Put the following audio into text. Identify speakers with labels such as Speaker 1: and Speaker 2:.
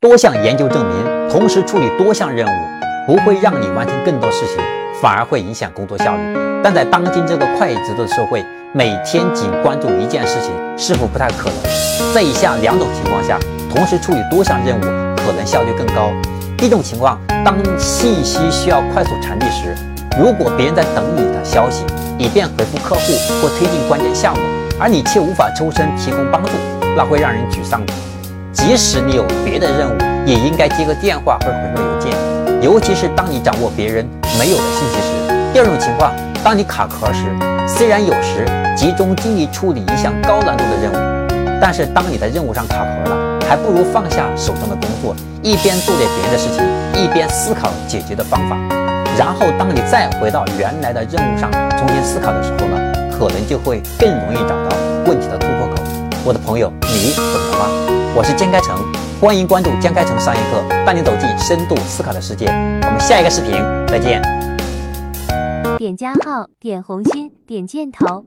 Speaker 1: 多项研究证明，同时处理多项任务不会让你完成更多事情，反而会影响工作效率。但在当今这个快节奏的社会，每天仅关注一件事情是否不太可能？在以下两种情况下，同时处理多项任务可能效率更高。一种情况，当信息需要快速传递时，如果别人在等你的消息，以便回复客户或推进关键项目，而你却无法抽身提供帮助，那会让人沮丧的。即使你有别的任务，也应该接个电话或者回个邮件，尤其是当你掌握别人没有的信息时。第二种情况，当你卡壳时，虽然有时集中精力处理一项高难度的任务，但是当你在任务上卡壳了，还不如放下手中的工作，一边做点别的事情，一边思考解决的方法。然后，当你再回到原来的任务上重新思考的时候呢，可能就会更容易找到问题的突破口。我的朋友，你懂了吗？我是江开成，欢迎关注江开成商业课，带你走进深度思考的世界。我们下一个视频再见。
Speaker 2: 点加号，点红心，点箭头。